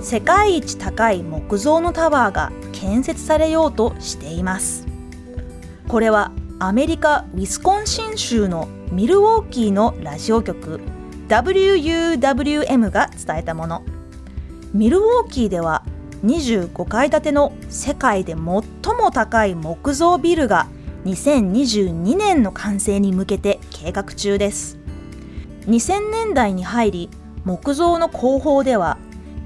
世界一高い木造のタワーが建設されようとしています。これはアメリカ・ウィスコンシン州のミルウォーキーのラジオ局 WUWM が伝えたもの。ミルウォーキーでは25階建ての世界で最も高い木造ビルが2022年の完成に向けて計画中です2000年代に入り木造の工法では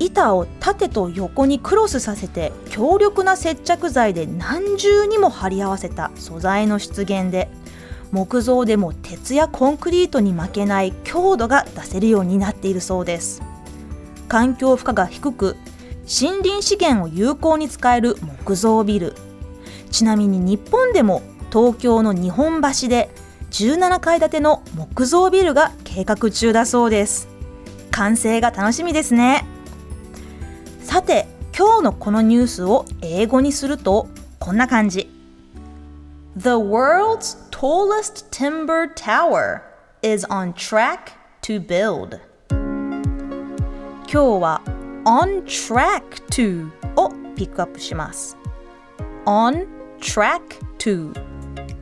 板を縦と横にクロスさせて強力な接着剤で何重にも貼り合わせた素材の出現で木造でも鉄やコンクリートに負けない強度が出せるようになっているそうです。環境負荷が低く森林資源を有効に使える木造ビル。ちなみに日本でも東京の日本橋で17階建ての木造ビルが計画中だそうです。完成が楽しみですね。さて今日のこのニュースを英語にするとこんな感じ The world's tallest timber tower is on track to build 今日は on track to をピックアップします on track to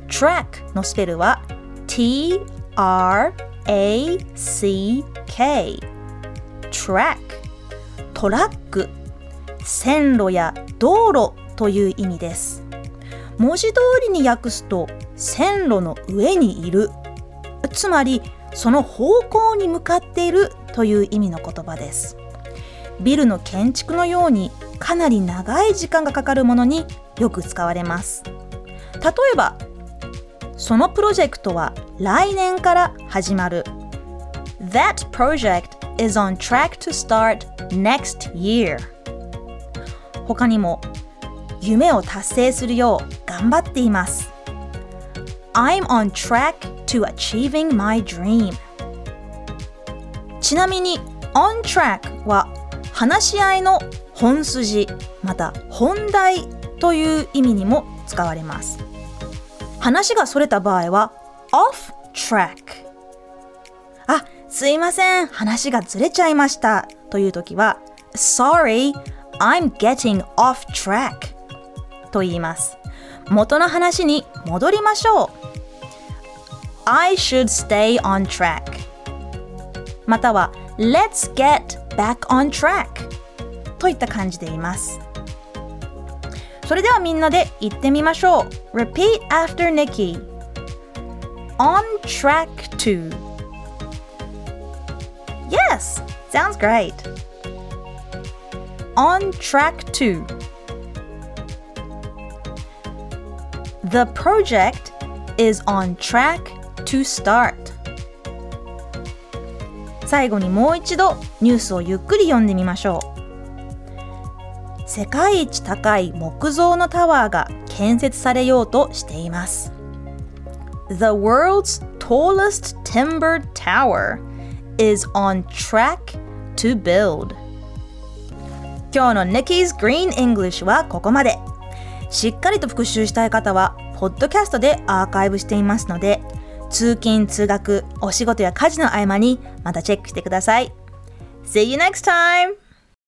track のスペルは t r a c k track トラック線路や道路という意味です。文字通りに訳すと線路の上にいる。つまりその方向に向かっているという意味の言葉です。ビルの建築のようにかなり長い時間がかかるものによく使われます。例えばそのプロジェクトは来年から始まる。That project is on track to start next year. 他にも夢を達成するよう頑張っています。I'm on track to achieving my dream. ちなみに on track は話し合いの本筋また本題という意味にも使われます。話がそれた場合は off track あすいません。話がずれちゃいました。という時は sorry I'm getting off track と言います元の話に戻りましょう I should stay on track または Let's get back on track といった感じで言いますそれではみんなで言ってみましょう Repeat after Nikki On track to Yes, sounds great On track to The project is on track to start 最後にもう一度ニュースをゆっくり読んでみましょう世界一高い木造のタワーが建設されようとしています The world's tallest timber tower is on track to build 今日の Nikki's Green English はここまでしっかりと復習したい方はポッドキャストでアーカイブしていますので通勤通学お仕事や家事の合間にまたチェックしてください See you next time!